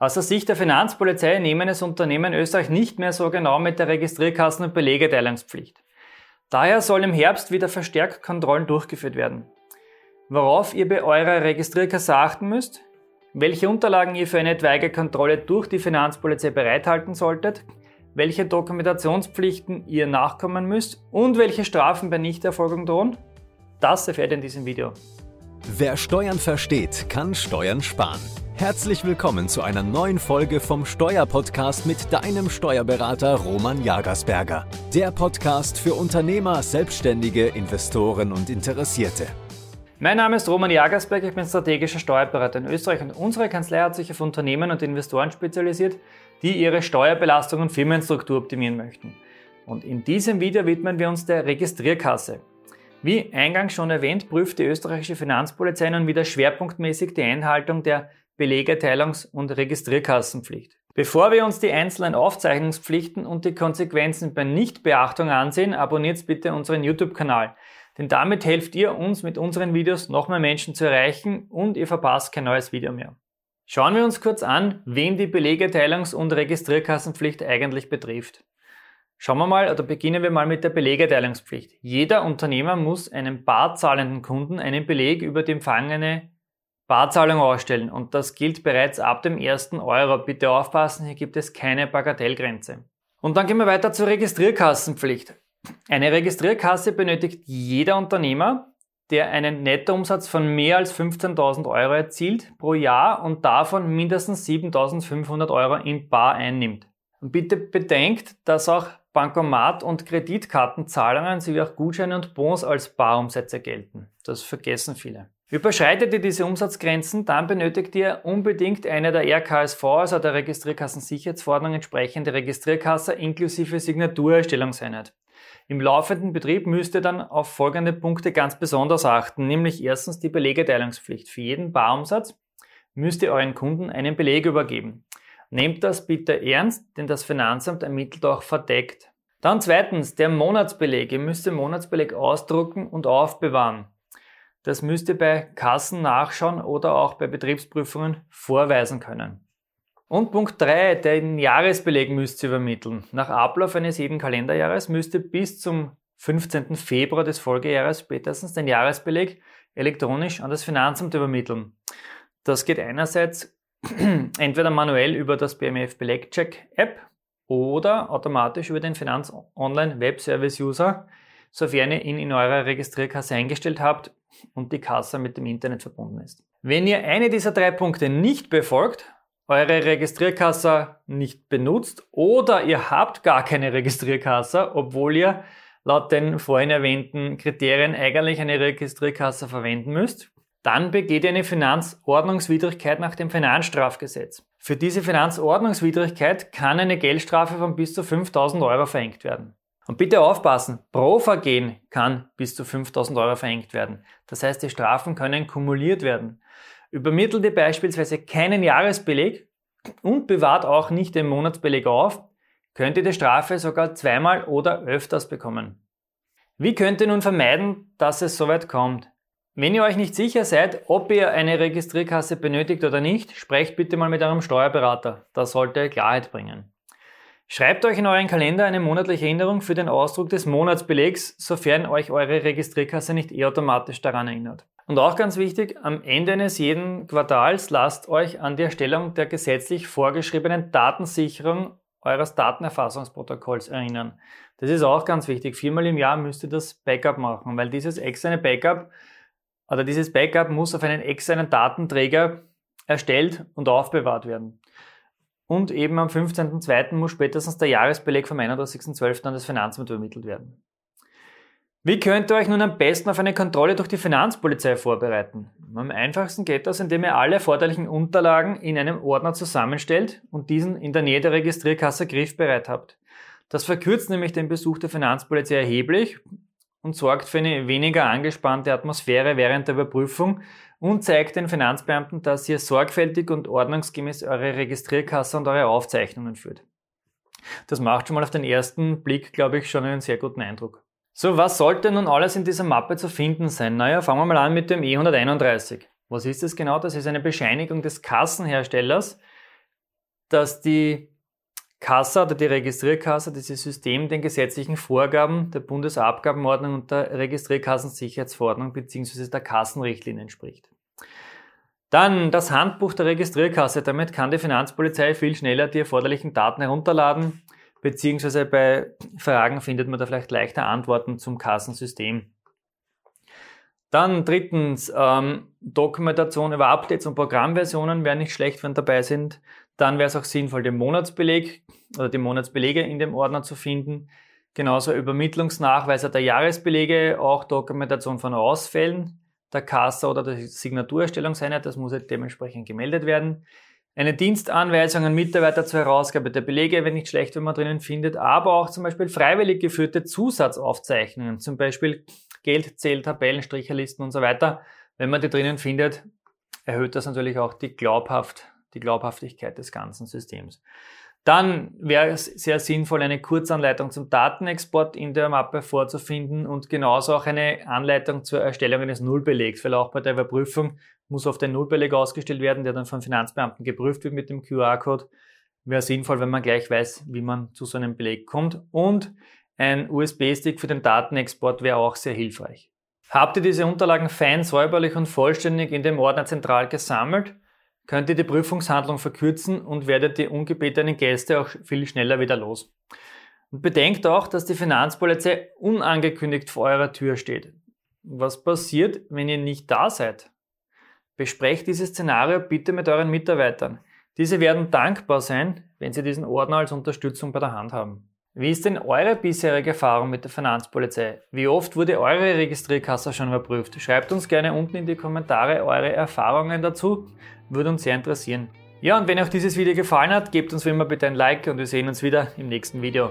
Aus der Sicht der Finanzpolizei nehmen es Unternehmen Österreich nicht mehr so genau mit der Registrierkassen- und Belegeteilungspflicht. Daher soll im Herbst wieder verstärkt Kontrollen durchgeführt werden. Worauf ihr bei eurer Registrierkasse achten müsst, welche Unterlagen ihr für eine etwaige Kontrolle durch die Finanzpolizei bereithalten solltet, welche Dokumentationspflichten ihr nachkommen müsst und welche Strafen bei Nichterfolgung drohen, das erfährt ihr in diesem Video. Wer Steuern versteht, kann Steuern sparen. Herzlich willkommen zu einer neuen Folge vom Steuerpodcast mit deinem Steuerberater Roman Jagersberger. Der Podcast für Unternehmer, Selbstständige, Investoren und Interessierte. Mein Name ist Roman Jagersberg, ich bin strategischer Steuerberater in Österreich und unsere Kanzlei hat sich auf Unternehmen und Investoren spezialisiert, die ihre Steuerbelastung und Firmenstruktur optimieren möchten. Und in diesem Video widmen wir uns der Registrierkasse. Wie eingangs schon erwähnt, prüft die österreichische Finanzpolizei nun wieder schwerpunktmäßig die Einhaltung der Belegeteilungs- und Registrierkassenpflicht. Bevor wir uns die einzelnen Aufzeichnungspflichten und die Konsequenzen bei Nichtbeachtung ansehen, abonniert bitte unseren YouTube-Kanal. Denn damit helft ihr uns mit unseren Videos noch mehr Menschen zu erreichen und ihr verpasst kein neues Video mehr. Schauen wir uns kurz an, wen die Belegeteilungs- und Registrierkassenpflicht eigentlich betrifft. Schauen wir mal oder beginnen wir mal mit der Belegeteilungspflicht. Jeder Unternehmer muss einem barzahlenden Kunden einen Beleg über die empfangene Barzahlung ausstellen und das gilt bereits ab dem ersten Euro. Bitte aufpassen, hier gibt es keine Bagatellgrenze. Und dann gehen wir weiter zur Registrierkassenpflicht. Eine Registrierkasse benötigt jeder Unternehmer, der einen Nettoumsatz von mehr als 15.000 Euro erzielt pro Jahr und davon mindestens 7.500 Euro in Bar einnimmt. Und bitte bedenkt, dass auch Bankomat- und Kreditkartenzahlungen sowie auch Gutscheine und Bons als Barumsätze gelten. Das vergessen viele. Überschreitet ihr diese Umsatzgrenzen, dann benötigt ihr unbedingt eine der RKSV, also der Registrierkassensicherheitsverordnung entsprechende Registrierkasse inklusive Signaturerstellungseinheit. Im laufenden Betrieb müsst ihr dann auf folgende Punkte ganz besonders achten, nämlich erstens die Belegeteilungspflicht. Für jeden Barumsatz müsst ihr euren Kunden einen Beleg übergeben. Nehmt das bitte ernst, denn das Finanzamt ermittelt auch verdeckt. Dann zweitens der Monatsbeleg. Ihr müsst den Monatsbeleg ausdrucken und aufbewahren. Das müsst ihr bei Kassen nachschauen oder auch bei Betriebsprüfungen vorweisen können. Und Punkt 3, den Jahresbeleg müsst ihr übermitteln. Nach Ablauf eines jeden Kalenderjahres müsst ihr bis zum 15. Februar des Folgejahres spätestens den Jahresbeleg elektronisch an das Finanzamt übermitteln. Das geht einerseits entweder manuell über das BMF Belegcheck App oder automatisch über den Finanz Online Web Service User, sofern ihr ihn in eurer Registrierkasse eingestellt habt und die Kasse mit dem Internet verbunden ist. Wenn ihr eine dieser drei Punkte nicht befolgt, eure Registrierkasse nicht benutzt oder ihr habt gar keine Registrierkasse, obwohl ihr laut den vorhin erwähnten Kriterien eigentlich eine Registrierkasse verwenden müsst, dann begeht ihr eine Finanzordnungswidrigkeit nach dem Finanzstrafgesetz. Für diese Finanzordnungswidrigkeit kann eine Geldstrafe von bis zu 5000 Euro verhängt werden. Und bitte aufpassen, pro Vergehen kann bis zu 5000 Euro verhängt werden. Das heißt, die Strafen können kumuliert werden. Übermittelt ihr beispielsweise keinen Jahresbeleg und bewahrt auch nicht den Monatsbeleg auf, könnt ihr die Strafe sogar zweimal oder öfters bekommen. Wie könnt ihr nun vermeiden, dass es soweit kommt? Wenn ihr euch nicht sicher seid, ob ihr eine Registrierkasse benötigt oder nicht, sprecht bitte mal mit eurem Steuerberater. Das sollte Klarheit bringen. Schreibt euch in euren Kalender eine monatliche Erinnerung für den Ausdruck des Monatsbelegs, sofern euch eure Registrierkasse nicht eh automatisch daran erinnert. Und auch ganz wichtig, am Ende eines jeden Quartals lasst euch an die Erstellung der gesetzlich vorgeschriebenen Datensicherung eures Datenerfassungsprotokolls erinnern. Das ist auch ganz wichtig. Viermal im Jahr müsst ihr das Backup machen, weil dieses externe Backup oder dieses Backup muss auf einen externen Datenträger erstellt und aufbewahrt werden. Und eben am 15.02. muss spätestens der Jahresbeleg vom 31.12. an das Finanzamt übermittelt werden. Wie könnt ihr euch nun am besten auf eine Kontrolle durch die Finanzpolizei vorbereiten? Am einfachsten geht das, indem ihr alle erforderlichen Unterlagen in einem Ordner zusammenstellt und diesen in der Nähe der Registrierkasse griffbereit habt. Das verkürzt nämlich den Besuch der Finanzpolizei erheblich und sorgt für eine weniger angespannte Atmosphäre während der Überprüfung und zeigt den Finanzbeamten, dass ihr sorgfältig und ordnungsgemäß eure Registrierkasse und eure Aufzeichnungen führt. Das macht schon mal auf den ersten Blick, glaube ich, schon einen sehr guten Eindruck. So, was sollte nun alles in dieser Mappe zu finden sein? Naja, fangen wir mal an mit dem E131. Was ist das genau? Das ist eine Bescheinigung des Kassenherstellers, dass die Kassa oder die Registrierkasse, dieses System den gesetzlichen Vorgaben der Bundesabgabenordnung und der Registrierkassensicherheitsverordnung bzw. der Kassenrichtlinien entspricht. Dann das Handbuch der Registrierkasse. Damit kann die Finanzpolizei viel schneller die erforderlichen Daten herunterladen, beziehungsweise bei Fragen findet man da vielleicht leichter Antworten zum Kassensystem. Dann drittens, ähm, Dokumentation über Updates und Programmversionen wäre nicht schlecht, wenn dabei sind. Dann wäre es auch sinnvoll, den Monatsbeleg oder die Monatsbelege in dem Ordner zu finden. Genauso Übermittlungsnachweise der Jahresbelege, auch Dokumentation von Ausfällen der Kasse oder der Signaturerstellungseinheit, das muss halt dementsprechend gemeldet werden. Eine Dienstanweisung an Mitarbeiter zur Herausgabe der Belege wäre nicht schlecht, wenn man drinnen findet, aber auch zum Beispiel freiwillig geführte Zusatzaufzeichnungen, zum Beispiel Geldzähl, Tabellen, Stricherlisten und so weiter. Wenn man die drinnen findet, erhöht das natürlich auch die, Glaubhaft, die Glaubhaftigkeit des ganzen Systems. Dann wäre es sehr sinnvoll, eine Kurzanleitung zum Datenexport in der Mappe vorzufinden und genauso auch eine Anleitung zur Erstellung eines Nullbelegs, weil auch bei der Überprüfung muss oft ein Nullbeleg ausgestellt werden, der dann von Finanzbeamten geprüft wird mit dem QR-Code. Wäre sinnvoll, wenn man gleich weiß, wie man zu so einem Beleg kommt. Und ein USB-Stick für den Datenexport wäre auch sehr hilfreich. Habt ihr diese Unterlagen fein, säuberlich und vollständig in dem Ordner zentral gesammelt? Könnt ihr die Prüfungshandlung verkürzen und werdet die ungebetenen Gäste auch viel schneller wieder los. Und bedenkt auch, dass die Finanzpolizei unangekündigt vor eurer Tür steht. Was passiert, wenn ihr nicht da seid? Besprecht dieses Szenario bitte mit euren Mitarbeitern. Diese werden dankbar sein, wenn sie diesen Ordner als Unterstützung bei der Hand haben. Wie ist denn eure bisherige Erfahrung mit der Finanzpolizei? Wie oft wurde eure Registrierkasse schon überprüft? Schreibt uns gerne unten in die Kommentare eure Erfahrungen dazu. Würde uns sehr interessieren. Ja, und wenn euch dieses Video gefallen hat, gebt uns wie immer bitte ein Like und wir sehen uns wieder im nächsten Video.